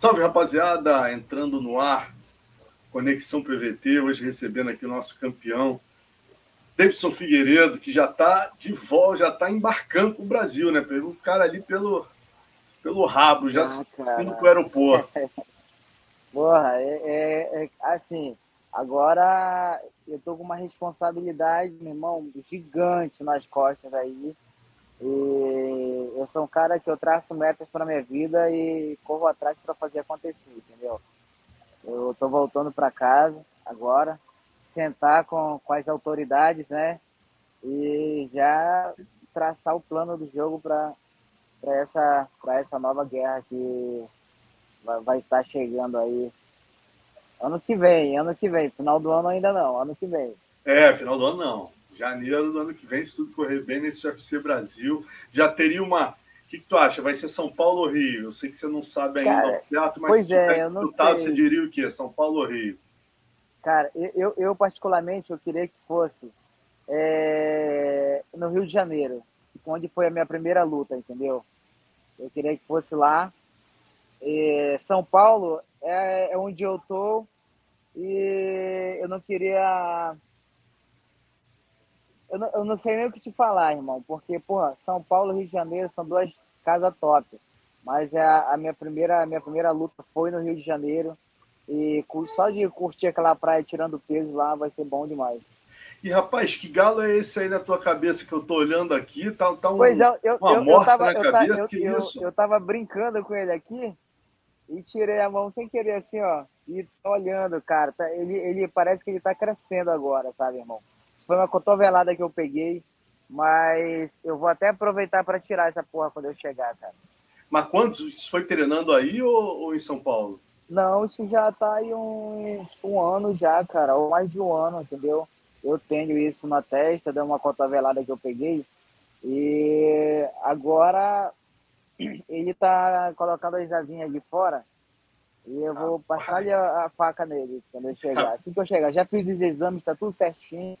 Salve, rapaziada! Entrando no ar, Conexão PVT, hoje recebendo aqui o nosso campeão, Davidson Figueiredo, que já está de volta, já está embarcando para o Brasil, né? Pegou o cara ali pelo, pelo rabo, já ah, indo para o aeroporto. Porra, é, é, é, assim, agora eu tô com uma responsabilidade, meu irmão, gigante nas costas aí. E eu sou um cara que eu traço metas para minha vida e corro atrás para fazer acontecer, entendeu? Eu tô voltando para casa agora, sentar com, com as autoridades, né? E já traçar o plano do jogo para essa, essa nova guerra que vai, vai estar chegando aí ano que vem, ano que vem. Final do ano ainda não, ano que vem. É, final do ano não janeiro do ano que vem, se tudo correr bem nesse UFC Brasil, já teria uma. O que, que tu acha? Vai ser São Paulo ou Rio? Eu sei que você não sabe ainda Cara, certo, mas se é, tiver você diria o quê? São Paulo ou Rio? Cara, eu, eu particularmente eu queria que fosse é, no Rio de Janeiro, onde foi a minha primeira luta, entendeu? Eu queria que fosse lá. E São Paulo é, é onde eu tô e eu não queria eu não, eu não sei nem o que te falar, irmão, porque, porra, São Paulo e Rio de Janeiro são duas casas top. Mas é a, a, minha, primeira, a minha primeira luta foi no Rio de Janeiro. E só de curtir aquela praia tirando peso lá vai ser bom demais. E rapaz, que galo é esse aí na tua cabeça que eu tô olhando aqui? Tá, tá um, pois é, eu, uma eu, morte eu tava, na cabeça, que isso? Eu tava brincando com ele aqui e tirei a mão sem querer assim, ó. E tô olhando, cara. Tá, ele, ele parece que ele tá crescendo agora, sabe, irmão? Foi uma cotovelada que eu peguei, mas eu vou até aproveitar para tirar essa porra quando eu chegar, cara. Mas quantos? Isso foi treinando aí ou, ou, em São Paulo? Não, isso já tá aí um, um ano já, cara, ou mais de um ano, entendeu? Eu tenho isso na testa, deu uma cotovelada que eu peguei. E agora ele tá colocando as asinhas de fora e eu vou passar a, a, faca nele quando eu chegar. Assim que eu chegar, já fiz os exames, tá tudo certinho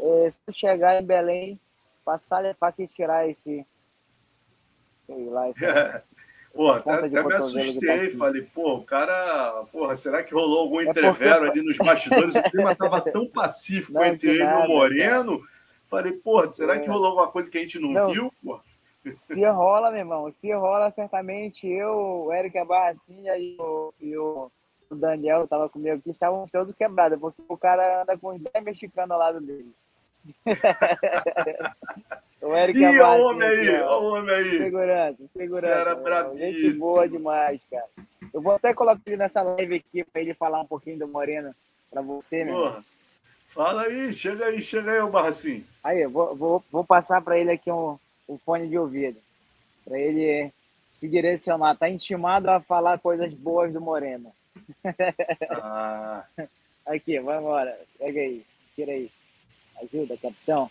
é, se chegar em Belém, passar a faca e tirar esse. Sei lá, esse, Pô, até, até me assustei, falei, pô, o cara, porra, será que rolou algum é entrevero porque... ali nos bastidores? O clima estava tão pacífico não, entre ele nada, e o Moreno. Cara. Falei, porra, será é. que rolou alguma coisa que a gente não, não viu? Pô? Se rola, meu irmão, se rola, certamente eu, o Eric Abarracinha e o, e o Daniel tava comigo aqui, estavam todos quebrados, porque o cara anda com 10 mexicanos ao lado dele. o Eric Ih, olha o homem aí, olha o homem aí. Segurança, segurança. Era bravíssimo. Gente boa demais, cara. Eu vou até colocar ele nessa live aqui para ele falar um pouquinho do Moreno para você, meu Porra. Fala aí, chega aí, chega aí, o Barracinho. Aí, eu vou, vou, vou passar para ele aqui um, um fone de ouvido, para ele se direcionar. Tá intimado a falar coisas boas do Moreno. Ah. Aqui, vai embora. Pega aí, tira aí. Ajuda, capitão.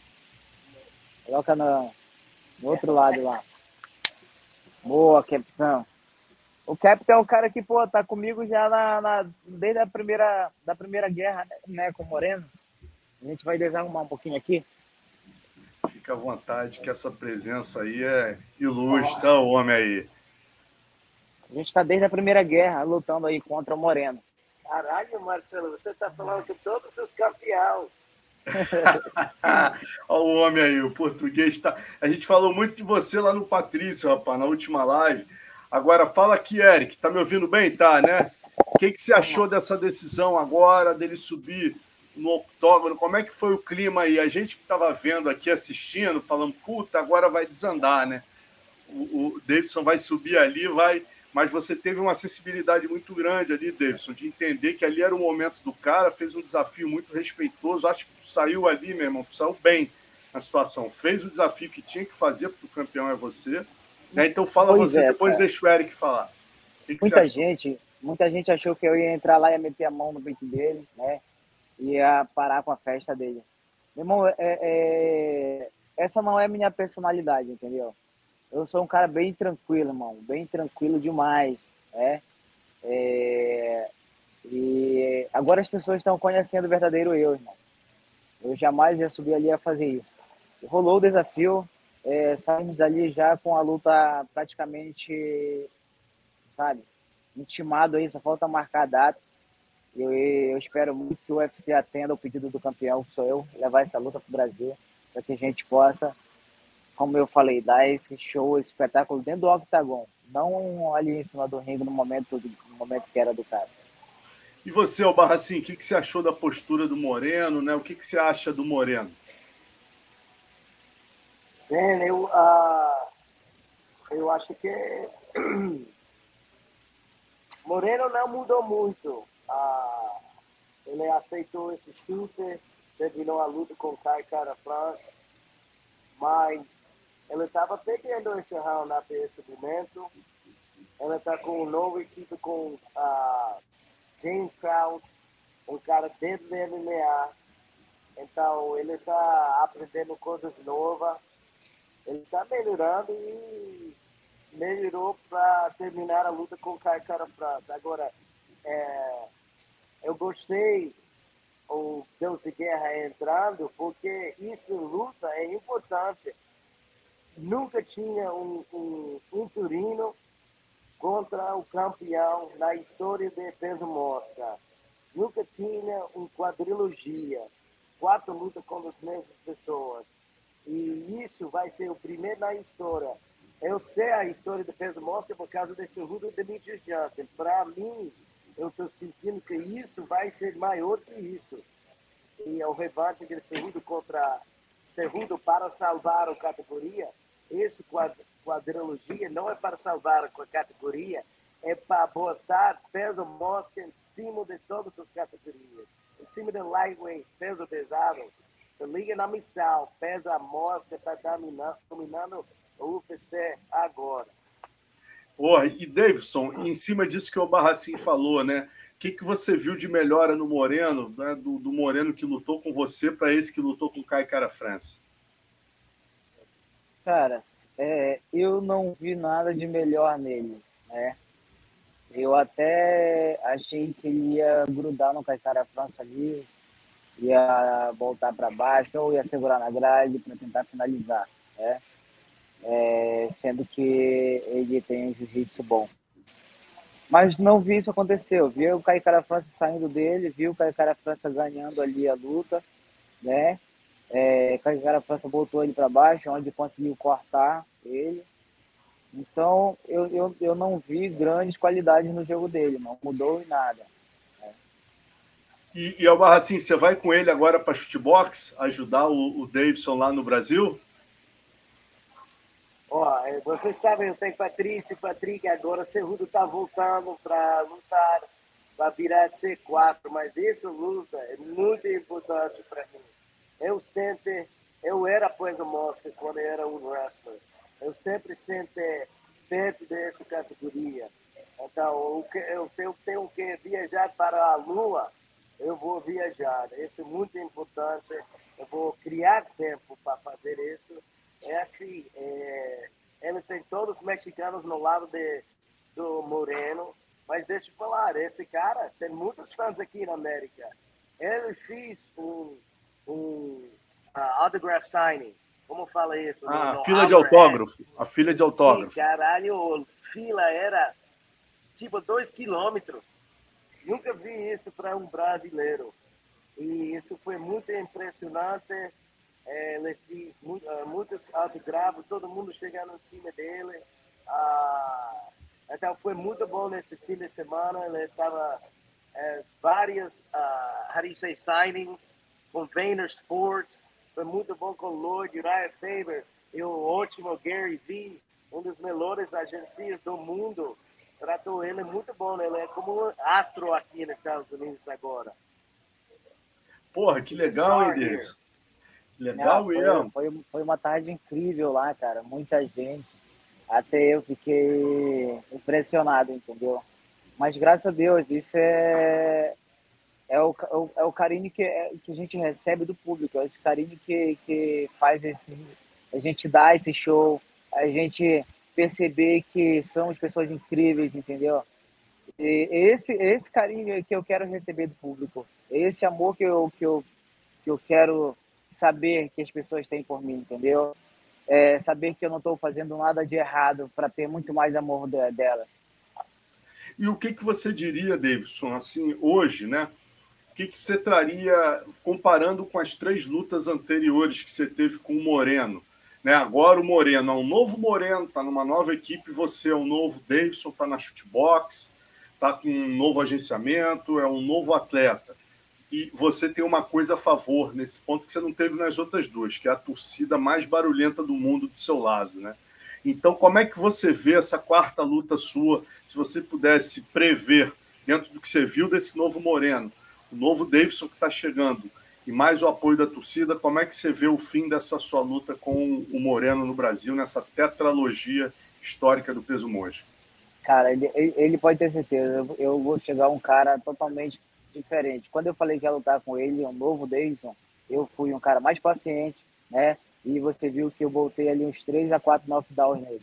Coloca no, no outro lado lá. Boa, capitão. O capitão é o cara que, pô, tá comigo já na, na, desde a primeira, da primeira guerra, né, com o Moreno. A gente vai desarrumar um pouquinho aqui. Fica à vontade, que essa presença aí é ilustre, o homem aí. A gente tá desde a primeira guerra lutando aí contra o Moreno. Caralho, Marcelo, você tá falando que todos os campeões Olha o homem aí, o português tá. A gente falou muito de você lá no Patrício, rapaz, na última live. Agora fala aqui, Eric, tá me ouvindo bem? Tá, né? O que, que você achou dessa decisão agora dele subir no octógono? Como é que foi o clima aí? A gente que estava vendo aqui, assistindo, falando, puta, agora vai desandar, né? O, o Davidson vai subir ali, vai mas você teve uma sensibilidade muito grande ali, Davidson, de entender que ali era o momento do cara, fez um desafio muito respeitoso. Acho que tu saiu ali, meu irmão, tu saiu bem na situação. Fez o desafio que tinha que fazer, porque o campeão é você. Né? Então fala pois você, é, depois cara. deixa o Eric falar. Que que muita gente, muita gente achou que eu ia entrar lá e ia meter a mão no peito dele, né? Ia parar com a festa dele. Meu irmão, é, é, essa não é a minha personalidade, entendeu? Eu sou um cara bem tranquilo, irmão, bem tranquilo demais, né? É... E agora as pessoas estão conhecendo o verdadeiro eu, irmão. Eu jamais ia subir ali a fazer isso. Rolou o desafio, é, saímos ali já com a luta praticamente, sabe, intimado aí, só falta marcar a data. Eu, eu espero muito que o UFC atenda o pedido do campeão, que sou eu, levar essa luta para o Brasil, para que a gente possa, como eu falei, dar esse show, esse espetáculo dentro do octagon, não ali em cima do ringue no momento, no momento que era do cara. E você, o Barracin, o que, que você achou da postura do Moreno, né? O que, que você acha do Moreno? Bem, eu, uh, eu acho que Moreno não mudou muito. Ah, ele aceitou esse chute, terminou a luta com o Kai Cara France, mas ele estava perdendo esse round até esse momento. Ele está com um novo equipe com ah, James Krause, um cara dentro da MMA. Então ele está aprendendo coisas novas. Ele está melhorando e melhorou para terminar a luta com o Kai Cara France. Agora, é, eu gostei o Deus de Guerra entrando, porque isso luta é importante. Nunca tinha um, um, um turino contra o campeão na história de peso mosca. Nunca tinha uma quadrilogia, quatro lutas com as mesmas pessoas. E isso vai ser o primeiro na história. Eu sei a história do peso mosca por causa desse Rudo Demetrius Johnson. Para mim, eu estou sentindo que isso vai ser maior que isso. E o revanche de Cerrudo contra Cerrudo para salvar a categoria, esse quadrilogia não é para salvar a categoria, é para botar peso mosca em cima de todas as categorias. Em cima do lightweight, peso pesado. Se liga na missão, pesa mosca está dominando, dominando o UFC agora. Porra, e Davidson, em cima disso que o Barracin falou, né? O que, que você viu de melhora no Moreno, né? do, do Moreno que lutou com você para esse que lutou com o Kai Cara France? Cara, é, eu não vi nada de melhor nele, né? Eu até achei que ele ia grudar no Kai Cara France ali, ia voltar para baixo ou ia segurar na grade para tentar finalizar, né? é, sendo que ele tem um jiu-jitsu bom. Mas não vi isso acontecer. Eu vi o Caicara França saindo dele, vi o Caicara França ganhando ali a luta, né? É, Caicara França botou ele para baixo, onde conseguiu cortar ele. Então, eu, eu, eu não vi grandes qualidades no jogo dele, não mudou em nada. E, e Albarra, assim, você vai com ele agora para chutebox, ajudar o, o Davidson lá no Brasil? Ó, é, vocês sabem, eu tenho Patrícia e Patrick, agora Cerrudo está voltando para lutar, para virar C4, mas essa luta é muito importante para mim. Eu sempre, eu era Poesia Mosca quando era um wrestler. Eu sempre senti perto dessa categoria. Então, eu, eu tenho que viajar para a Lua, eu vou viajar. Isso é muito importante. Eu vou criar tempo para fazer isso é assim, é, ele tem todos os mexicanos no lado de, do Moreno, mas deixa eu falar, esse cara tem muitos fãs aqui na América. Ele fez um, um uh, autograph signing, como fala isso? Ah, no, fila de autógrafo, a fila de autógrafo. Sim, caralho, fila era tipo dois quilômetros. Nunca vi isso para um brasileiro. E isso foi muito impressionante é, ele fez ah, muitos autografos, todo mundo chegando em cima dele. Ah, então foi muito bom nesse fim de semana. Ele estava é, várias, uh, how do you say, signings com Vayner Sports. Foi muito bom com o Lord Uriah Faber e o ótimo Gary Vee, um dos melhores agências do mundo. Tratou ele muito bom, ele é como um astro aqui nos Estados Unidos agora. Porra, que legal, Deus? Legal, Não, foi, foi, foi uma tarde incrível lá, cara. Muita gente. Até eu fiquei impressionado, entendeu? Mas graças a Deus, isso é, é, o, é o carinho que, é, que a gente recebe do público, é esse carinho que, que faz esse, a gente dar esse show, a gente perceber que somos pessoas incríveis, entendeu? E esse, esse carinho que eu quero receber do público, esse amor que eu, que eu, que eu quero saber que as pessoas têm por mim, entendeu? É, saber que eu não estou fazendo nada de errado para ter muito mais amor delas. E o que, que você diria, Davidson, assim, hoje, né? Que, que você traria, comparando com as três lutas anteriores que você teve com o Moreno? Né? Agora o Moreno é um novo Moreno, está numa nova equipe, você é um novo Davidson, está na chutebox, está com um novo agenciamento, é um novo atleta. E você tem uma coisa a favor nesse ponto que você não teve nas outras duas, que é a torcida mais barulhenta do mundo do seu lado, né? Então, como é que você vê essa quarta luta sua? Se você pudesse prever, dentro do que você viu desse novo Moreno, o novo Davidson que está chegando, e mais o apoio da torcida, como é que você vê o fim dessa sua luta com o Moreno no Brasil, nessa tetralogia histórica do peso monge? Cara, ele, ele pode ter certeza. Eu vou chegar um cara totalmente diferente. Quando eu falei que ia lutar com ele, um novo Davidson, eu fui um cara mais paciente, né? e você viu que eu voltei ali uns 3 a 4 knockdowns nele.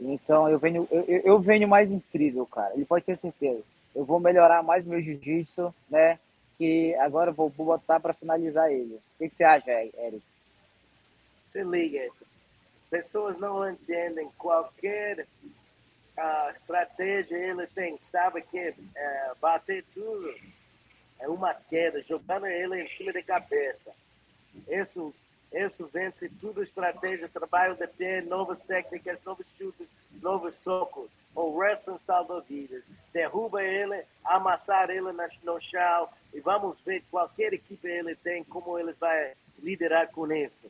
Então eu venho, eu, eu venho mais incrível, cara. Ele pode ter certeza. Eu vou melhorar mais meu jiu-jitsu, né? Que agora vou botar para finalizar ele. O que, que, você acha, Eric? Se liga. Pessoas não entendem qualquer uh, estratégia ele tem. Sabe que uh, bater tudo é uma queda, jogando ele em cima da cabeça. Isso isso vence tudo, estratégia, trabalho de pé, novas técnicas, novos chutes, novos socos. O wrestling salva vidas. Derruba ele, amassar ele no chão e vamos ver qualquer equipe ele tem, como eles vai liderar com isso.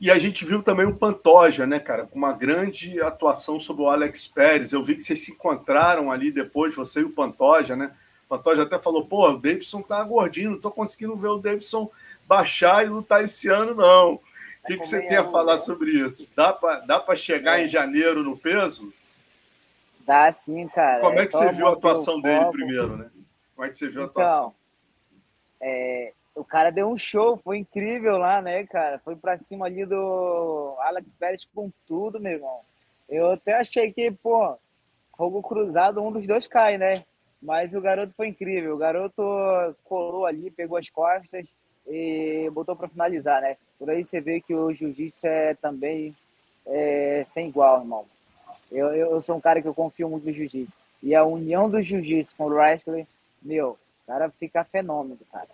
E a gente viu também o Pantoja, né, cara, com uma grande atuação sobre o Alex Pérez. Eu vi que vocês se encontraram ali depois, você e o Pantoja, né? O Pantoja até falou, pô, o Davidson tá gordinho, não tô conseguindo ver o Davidson baixar e lutar esse ano, não. O que, que você tem a falar sobre isso? Dá para dá chegar é. em janeiro no peso? Dá sim, cara. Como é, que você viu a atuação dele primeiro, né? Como é que você viu a então, atuação? É, o cara deu um show, foi incrível lá, né, cara? Foi pra cima ali do Alex Pérez com tudo, meu irmão. Eu até achei que, pô, fogo cruzado, um dos dois cai, né? Mas o garoto foi incrível. O garoto colou ali, pegou as costas e botou para finalizar, né? Por aí você vê que o jiu-jitsu é também é, sem igual, irmão. Eu, eu sou um cara que eu confio muito no jiu-jitsu. E a união do jiu-jitsu com o wrestling, meu, o cara fica fenômeno, cara.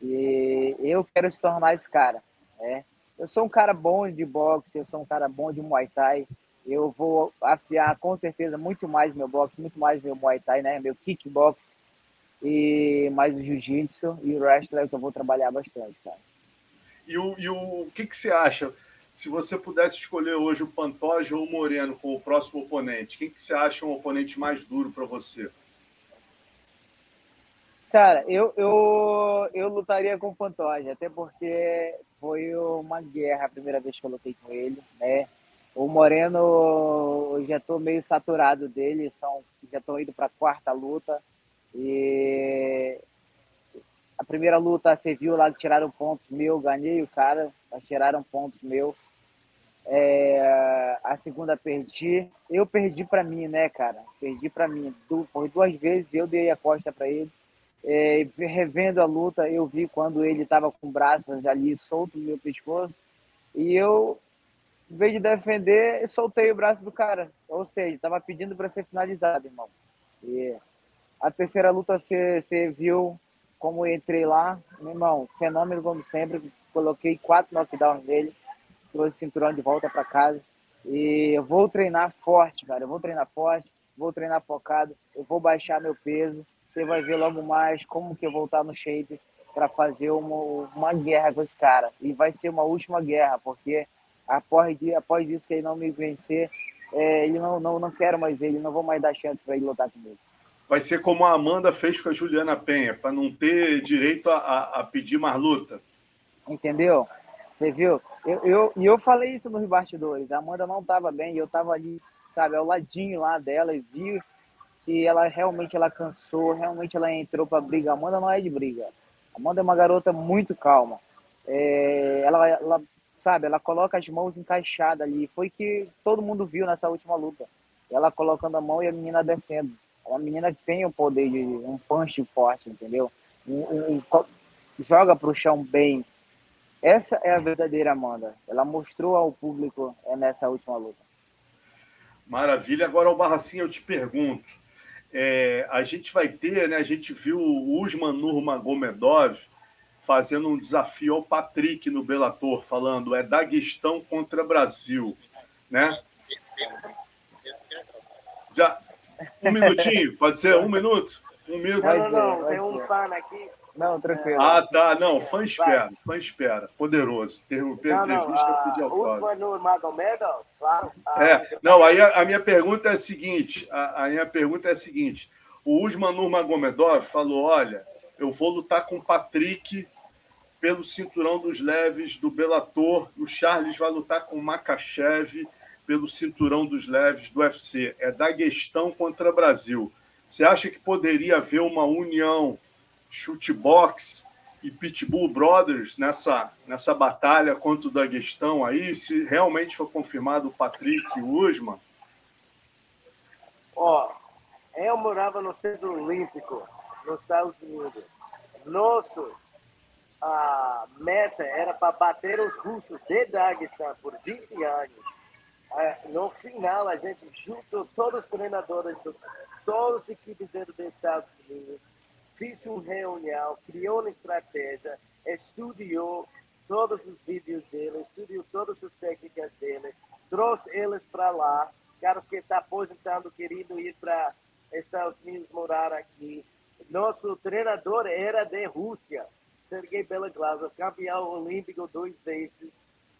E eu quero se tornar esse cara, né? Eu sou um cara bom de boxe, eu sou um cara bom de muay thai, eu vou afiar com certeza muito mais meu boxe, muito mais meu Muay Thai, né? Meu kickbox e mais o jiu-jitsu e o wrestling que eu vou trabalhar bastante, cara. E o, e o que, que você acha? Se você pudesse escolher hoje o Pantoja ou o Moreno como o próximo oponente, quem que você acha um oponente mais duro para você? Cara, eu, eu, eu lutaria com o Pantoja, até porque foi uma guerra a primeira vez que eu lutei com ele, né? O Moreno, eu já estou meio saturado dele, são, já estou indo para a quarta luta. E a primeira luta você viu lá tiraram pontos meu, ganhei o cara, tiraram pontos meu. É, a segunda perdi, eu perdi para mim, né, cara? Perdi para mim. Por duas vezes eu dei a costa para ele. É, revendo a luta, eu vi quando ele estava com o braço ali solto no meu pescoço. E eu em vez de defender, soltei o braço do cara. Ou seja, estava pedindo para ser finalizado, irmão. E a terceira luta você viu como entrei lá, meu irmão, fenômeno como sempre. Coloquei quatro knockdowns nele, trouxe o cinturão de volta para casa. E eu vou treinar forte, cara. Eu vou treinar forte, vou treinar focado, eu vou baixar meu peso. Você vai ver logo mais como que eu vou estar no shape para fazer uma, uma guerra com esse cara. E vai ser uma última guerra, porque após, após isso que ele não me vencer, é, ele não, não, não quero mais ele, não vou mais dar chance para ele lutar comigo. Vai ser como a Amanda fez com a Juliana Penha, para não ter direito a, a, pedir mais luta. Entendeu? Você viu? Eu, eu, e eu falei isso nos bastidores. A Amanda não estava bem, eu estava ali, sabe, ao ladinho lá dela e vi que ela realmente ela cansou, realmente ela entrou para briga. A Amanda não é de briga. A Amanda é uma garota muito calma. É, ela, ela sabe? Ela coloca as mãos encaixadas ali. Foi que todo mundo viu nessa última luta. Ela colocando a mão e a menina descendo. Uma menina que tem o poder de um punch forte, entendeu? Um, um, um, joga para o chão bem. Essa é a verdadeira Amanda. Ela mostrou ao público é nessa última luta. Maravilha. Agora, o Barracinha, eu te pergunto. é, a gente vai ter, né? A gente viu o Usman Nurmagomedov fazendo um desafio ao Patrick no Bellator, falando é Daguestão contra Brasil, né? Já um minutinho, pode ser um minuto, um minuto. Não, não, não, tem um fã aqui. Não, tranquilo. Ah, tá. Não, fã espera, fã espera. Poderoso. Interromper a entrevista pedir autógrafo. no Magomedo, claro. É, não, aí a, a, minha pergunta é a seguinte, a, a minha pergunta é a seguinte. O Usman Nurmagomedov falou, olha, eu vou lutar com o Patrick pelo cinturão dos leves do Bellator, o Charles vai lutar com o Makachev pelo cinturão dos leves do UFC. É da questão contra Brasil. Você acha que poderia haver uma união Chutebox e Pitbull Brothers nessa, nessa batalha contra o Daguestão aí, se realmente for confirmado o Patrick e o Usman? Ó, eu morava no Centro Olímpico, nos Estados Unidos. Nosso a meta era para bater os russos de Daguestão por 20 anos. No final, a gente juntou todos os treinadores, todas as equipes dentro dos Estados Unidos, fiz uma reunião, criou uma estratégia, estudou todos os vídeos dele, estudou todas as técnicas dele, trouxe eles para lá, caras que estão tá aposentando, querendo ir para Estados Unidos morar aqui. Nosso treinador era de Rússia, Sergei Belaglasov, campeão olímpico duas vezes.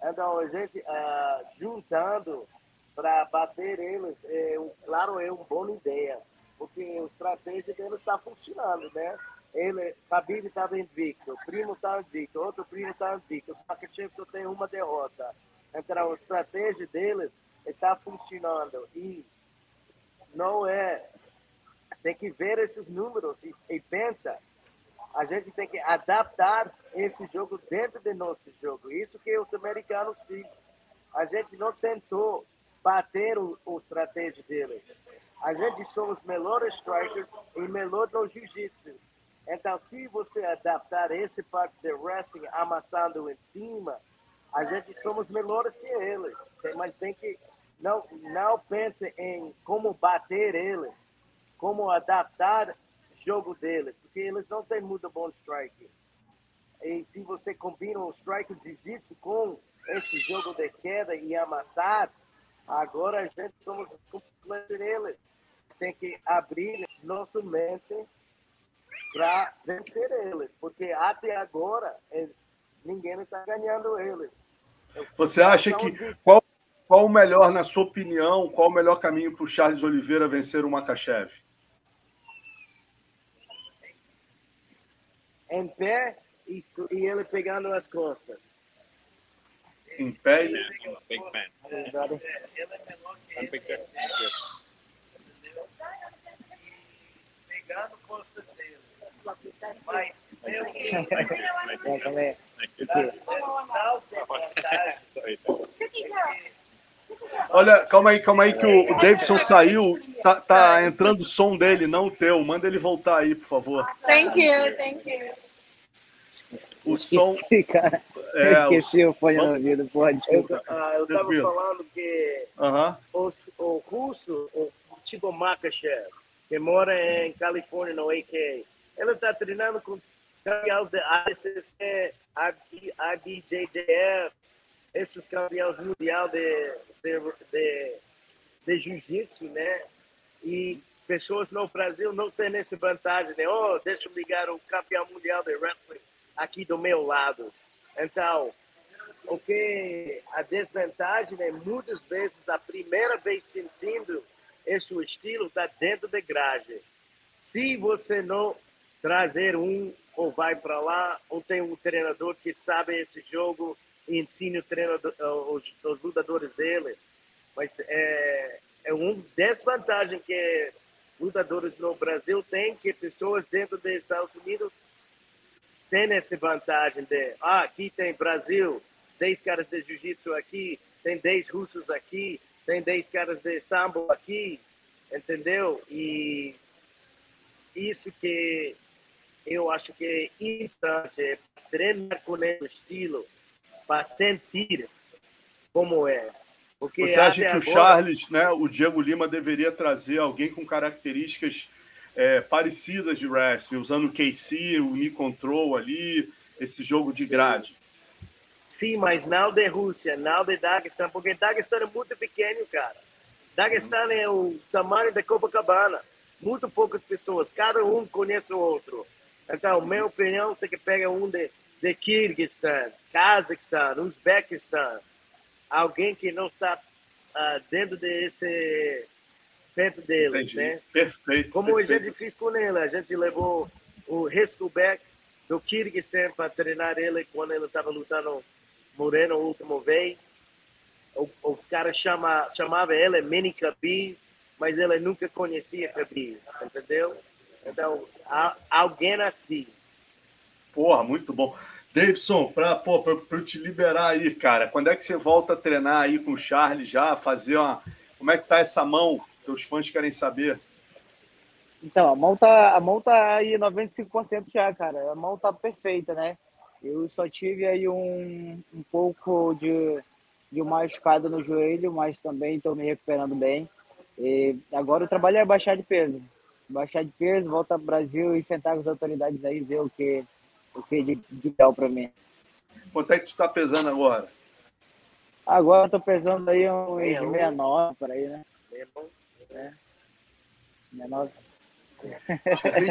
Então, a gente uh, juntando para bater eles, é, claro, é uma boa ideia porque a estratégia dele está funcionando, né? Ele, Khabib estava invicto, o primo está invicto, outro primo está invicto, o Makachev só tem uma derrota. Então, a estratégia deles está funcionando e não é... Tem que ver esses números e, e pensa, a gente tem que adaptar esse jogo dentro do nosso jogo. Isso que os americanos fizeram. A gente não tentou bater o, o estratégia deles. A gente somos melhores strikers e melhor no jiu-jitsu. Então, se você adaptar esse parte de wrestling amassando em cima, a gente somos melhores que eles. Mas tem que não não pense em como bater eles, como adaptar jogo deles, porque eles não têm muito bom strike. E se você combina o strike jiu-jitsu com esse jogo de queda e amassar, agora a gente somos eles tem que abrir nossa mente para vencer eles, porque até agora é, ninguém está ganhando eles. Você acha que qual, qual o melhor, na sua opinião, qual o melhor caminho para o Charles Oliveira vencer o Makachev? Em pé e, e ele pegando as costas. Em pé e. Big fan. Ele é menor que ele pegando costas dele. Mas eu Olha, calma aí, calma aí que o Davidson saiu. Tá, tá entrando o som dele, não o teu. Manda ele voltar aí, por favor. Thank you, thank you. O som. Cara. É, eu esqueci o, o fone no ouvido, pode. Eu, uh, eu tava falando que uh -huh. o, o russo, o tipo Makachev, que mora em Califórnia, no AK. Ele está treinando com campeões da ACC, IBJJF, esses campeões mundial de, de, de, de jiu-jitsu, né? E pessoas no Brasil não têm essa vantagem, né? Oh, deixa eu ligar o campeão mundial de wrestling aqui do meu lado. Então, o que a desvantagem é muitas vezes a primeira vez sentindo esse estilo está dentro da grade. Se você não trazer um ou vai para lá, ou tem um treinador que sabe esse jogo e ensina o treinador, os, os lutadores dele, mas é, é uma desvantagem que lutadores no Brasil têm, que pessoas dentro dos Estados Unidos têm essa vantagem de, ah, aqui tem Brasil, 10 caras de jiu-jitsu aqui, tem 10 russos aqui, tem 10 caras de sambo aqui, entendeu? E isso que eu acho que é importante treinar com esse estilo para sentir como é. Porque Você acha que agora... o Charles, né, o Diego Lima deveria trazer alguém com características é, parecidas de wrestling, usando o KC, o knee control ali, esse jogo de grade. Sim, mas não de Rússia, não de Daguestão, porque Daguestão é muito pequeno, cara. Daguestão é o tamanho da Copacabana. Muito poucas pessoas, cada um conhece o outro. Então, minha opinião, tem que pegar um de, de Kirguistão, Cazaquistão, Uzbequistão, alguém que não está uh, dentro desse perto dele, Entendi. né? Perfeito. Como perfeito. a gente fez com ele, a gente levou o Rescobek do Kirguistão para treinar ele quando ele estava lutando Moreno a última vez. O, os caras chama, chamavam ele Mini Khabib, mas ele nunca conhecia Khabib, entendeu? Então, alguém assim. Porra, muito bom. Davidson, para eu te liberar aí, cara, quando é que você volta a treinar aí com o Charles já, fazer uma. Como é que tá essa mão? Teus fãs querem saber. Então, a mão tá, a mão tá aí 95% já, cara. A mão tá perfeita, né? Eu só tive aí um, um pouco de, de uma escada no joelho, mas também estou me recuperando bem. E agora o trabalho é baixar de peso. Baixar de peso, voltar para o Brasil e sentar com as autoridades aí, ver o que, o que de, de ideal para mim. Quanto é que tu está pesando agora? Agora estou pesando aí uns 69 por aí, né? É. 69.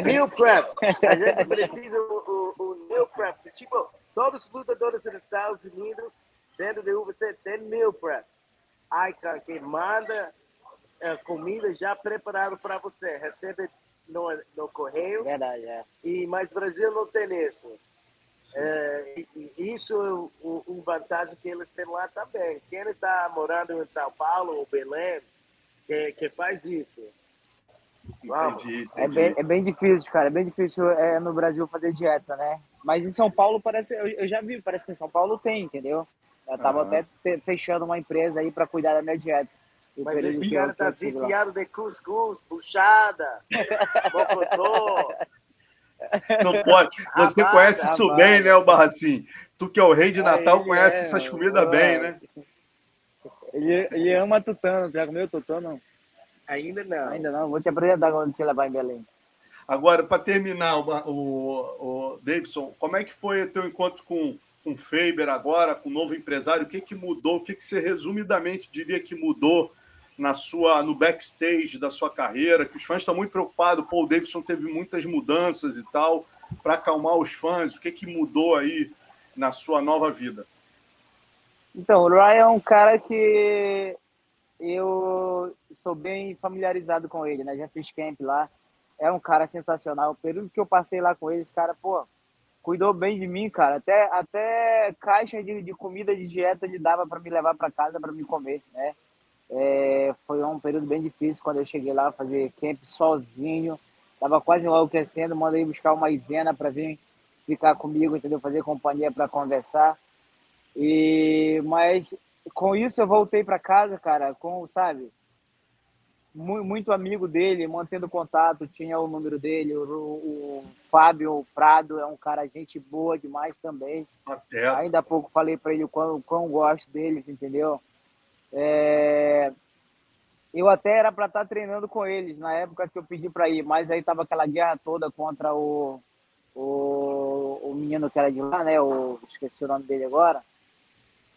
meal prep. A gente precisa o, o, o prep. Tipo, todos os lutadores dos Estados Unidos, dentro do UFC, tem meal prep. Ai, cara, que manda é, comida já preparada para você. Recebe no, no correio. Verdade, é. E, mas Brasil não tem isso. É, isso é uma vantagem que eles têm lá também. Quem está morando em São Paulo ou Belém, que, que faz isso. Entendi, entendi. É, bem, é bem difícil, cara. É bem difícil é, no Brasil fazer dieta, né? Mas em São Paulo parece. Eu, eu já vi, parece que em São Paulo tem, entendeu? Eu tava até fechando uma empresa aí para cuidar da minha dieta. Mas esse cara tá viciado de cuscuz, puxada, bocotô. Não pode. Você conhece isso bem, né, o Barracim? Tu que é o rei de Natal, conhece é, essas comidas bem, né? Ele, ele ama tutano. Já comeu tutano? Ainda não. Ainda não. Vou te apresentar quando te levar em Belém. Agora, para terminar, o, o, o, Davidson, como é que foi o teu encontro com, com o Faber agora, com o novo empresário? O que, que mudou? O que, que você resumidamente diria que mudou na sua no backstage da sua carreira? Que os fãs estão muito preocupados. O Davidson teve muitas mudanças e tal. Para acalmar os fãs, o que, que mudou aí na sua nova vida? Então, o Ryan é um cara que eu sou bem familiarizado com ele, né? Já fiz camp lá. É um cara sensacional. O período que eu passei lá com ele, esse cara, pô, cuidou bem de mim, cara. Até, até caixa de, de comida de dieta ele dava para me levar para casa para me comer, né? É, foi um período bem difícil quando eu cheguei lá fazer camp sozinho. Tava quase enlouquecendo, mandei buscar uma Isena para vir ficar comigo, entendeu? Fazer companhia para conversar. E mas com isso eu voltei para casa, cara, com, sabe, muito amigo dele, mantendo contato, tinha o número dele, o, o Fábio Prado é um cara gente boa demais também. Até. Ainda há pouco falei para ele o quão, quão gosto deles, entendeu? É... Eu até era para estar tá treinando com eles na época que eu pedi para ir, mas aí tava aquela guerra toda contra o, o, o menino que era de lá, né? O, esqueci o nome dele agora.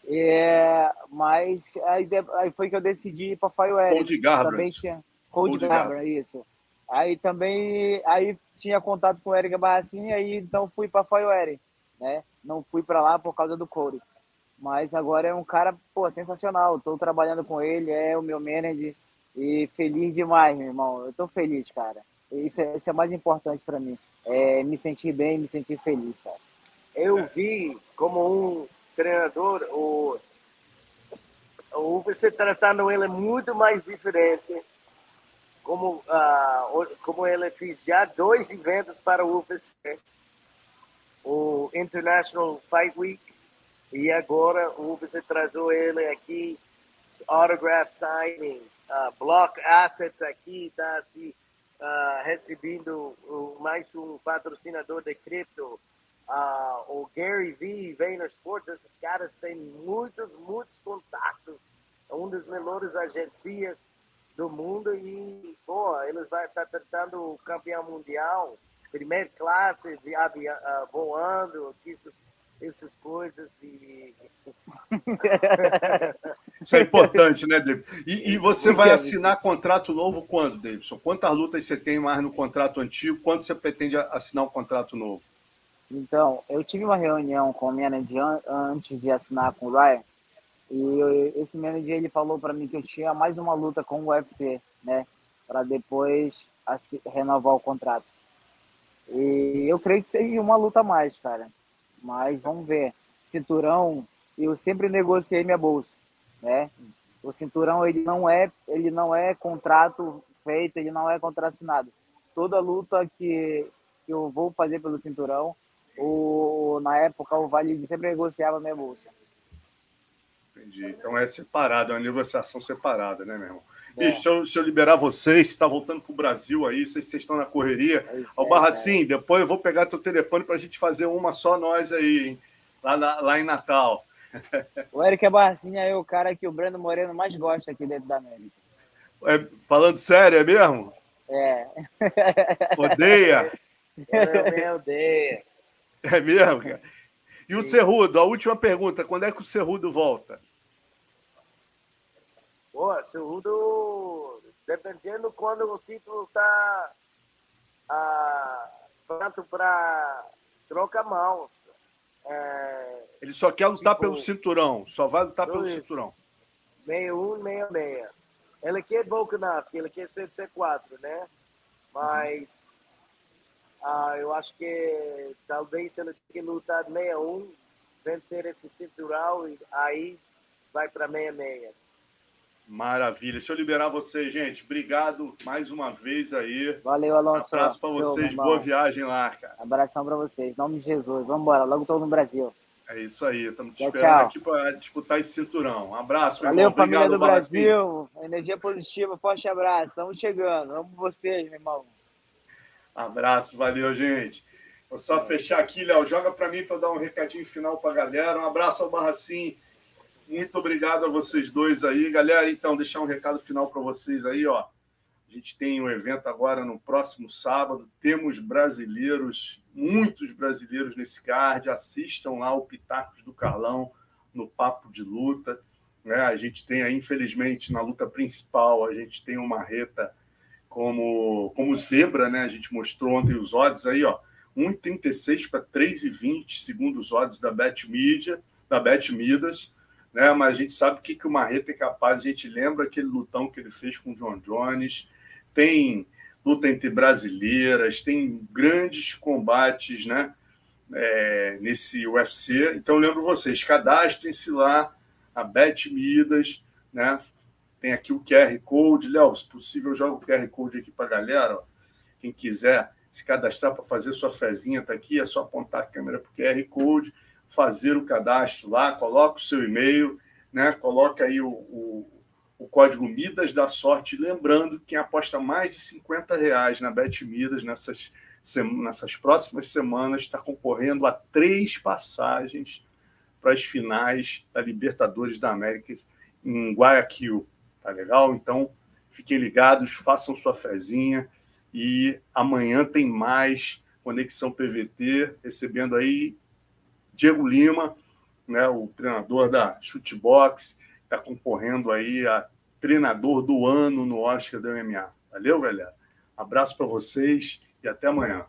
É, mas aí, aí, foi que eu decidi ir para Fireware. Cold Garbrandt. Também tinha Cold, Cold Garbrandt, isso. Aí também aí tinha contato com o Eric Barracinha, aí então fui para Fireware, né? Não fui para lá por causa do Cody. Mas agora é um cara, pô, sensacional. Estou trabalhando com ele, é o meu manager e feliz demais, meu irmão. Eu estou feliz, cara. Isso é, isso é mais importante para mim. É me sentir bem, me sentir feliz, cara. Eu vi como um treinador, o, o UFC tratando ele muito mais diferente. Como, uh, como ele fez já dois eventos para o UFC. O International Fight Week e agora o UFC trazou ele aqui, autograph signings, uh, block assets aqui, está assim, uh, recebendo mais um patrocinador de cripto. Uh, o Gary Vee, Vayner Sports, esses caras têm muitos, muitos contatos. É um dos melhores agências do mundo e, pô, eles vão estar tá tentando o campeão mundial, primeira classe, avião, uh, voando, essas, coisas e... Isso é importante, né, David? E, e você vai assinar contrato novo quando, Davidson? Quantas lutas você tem mais no contrato antigo? Quando você pretende assinar um contrato novo? Então, eu tive uma reunião com o manager antes de assinar com o Ryan e esse manager ele falou para mim que eu tinha mais uma luta com o UFC, né, para depois renovar o contrato. E eu creio que seria uma luta a mais, cara. Mas vamos ver. Cinturão, eu sempre negociei minha bolsa, né? O cinturão ele não é, ele não é contrato feito, ele não é contrato assinado. Toda luta que, que eu vou fazer pelo cinturão, o, na época o Vale sempre negociava minha bolsa. Entendi. Então é separado, é uma negociação separada, né, meu irmão? É. Bicho, se eu, se eu liberar vocês, está voltando para o Brasil aí, vocês, vocês estão na correria. É, Ao Barracim, é. depois eu vou pegar teu telefone para a gente fazer uma só nós aí, hein? Lá, na, lá em Natal. O Eric é Barcinha é o cara que o Breno Moreno mais gosta aqui dentro da América. É, falando sério, é mesmo? É. Odeia? Eu odeia. É mesmo, cara? E Sim. o Cerrudo, a última pergunta: quando é que o Cerrudo volta? Pô, Cerrudo, dependendo quando o título está ah, pronto para troca mãos. É, Ele só quer lutar tipo, pelo cinturão, só vai lutar pelo isso. cinturão. 61, 66. Ele quer Volkanovski, ele quer C4, né? Mas ah, eu acho que talvez ele tenha que lutar 61, vencer esse cinturão e aí vai para 66. Maravilha. Deixa eu liberar vocês, gente. Obrigado mais uma vez aí. Valeu, Alonso. Um abraço para vocês. Boa viagem lá, cara. Abração para vocês. Em nome de Jesus. Vamos embora. Logo estou no Brasil. É isso aí. Estamos te esperando tchau. aqui para disputar esse cinturão. Um abraço, meu Valeu, irmão. família Obrigado, do Brasil. Energia positiva. Forte abraço. Estamos chegando. Vamos vocês, meu irmão. Abraço, valeu, gente. Vou só fechar aqui, Léo. Joga para mim para dar um recadinho final para a galera. Um abraço ao Barracim. Muito obrigado a vocês dois aí, galera. Então, deixar um recado final para vocês aí, ó. A gente tem um evento agora no próximo sábado. Temos brasileiros, muitos brasileiros nesse card. Assistam lá o Pitacos do Carlão no Papo de Luta. Né? A gente tem aí, infelizmente, na luta principal, a gente tem uma reta como, como zebra, né? A gente mostrou ontem os odds aí, ó. 1,36 para 3,20, segundo os odds da Bet Media, da Bet Midas, né? Mas a gente sabe o que, que o Marreta é capaz, a gente lembra aquele lutão que ele fez com o John Jones, tem luta entre brasileiras, tem grandes combates, né? É, nesse UFC. Então, lembro vocês, cadastrem-se lá, a Bet Midas, né? Tem aqui o QR Code. Léo, se possível, joga o QR Code aqui para a galera. Ó. Quem quiser se cadastrar para fazer sua fezinha, está aqui. É só apontar a câmera para o QR Code, fazer o cadastro lá, coloca o seu e-mail, né? coloca aí o, o, o código Midas da Sorte. Lembrando que quem aposta mais de 50 reais na Bet Midas nessas, nessas próximas semanas está concorrendo a três passagens para as finais da Libertadores da América em Guayaquil. Tá legal? Então, fiquem ligados, façam sua fezinha e amanhã tem mais Conexão PVT, recebendo aí Diego Lima, né, o treinador da Chutebox, está concorrendo aí a treinador do ano no Oscar do MMA. Valeu, galera? Abraço para vocês e até amanhã.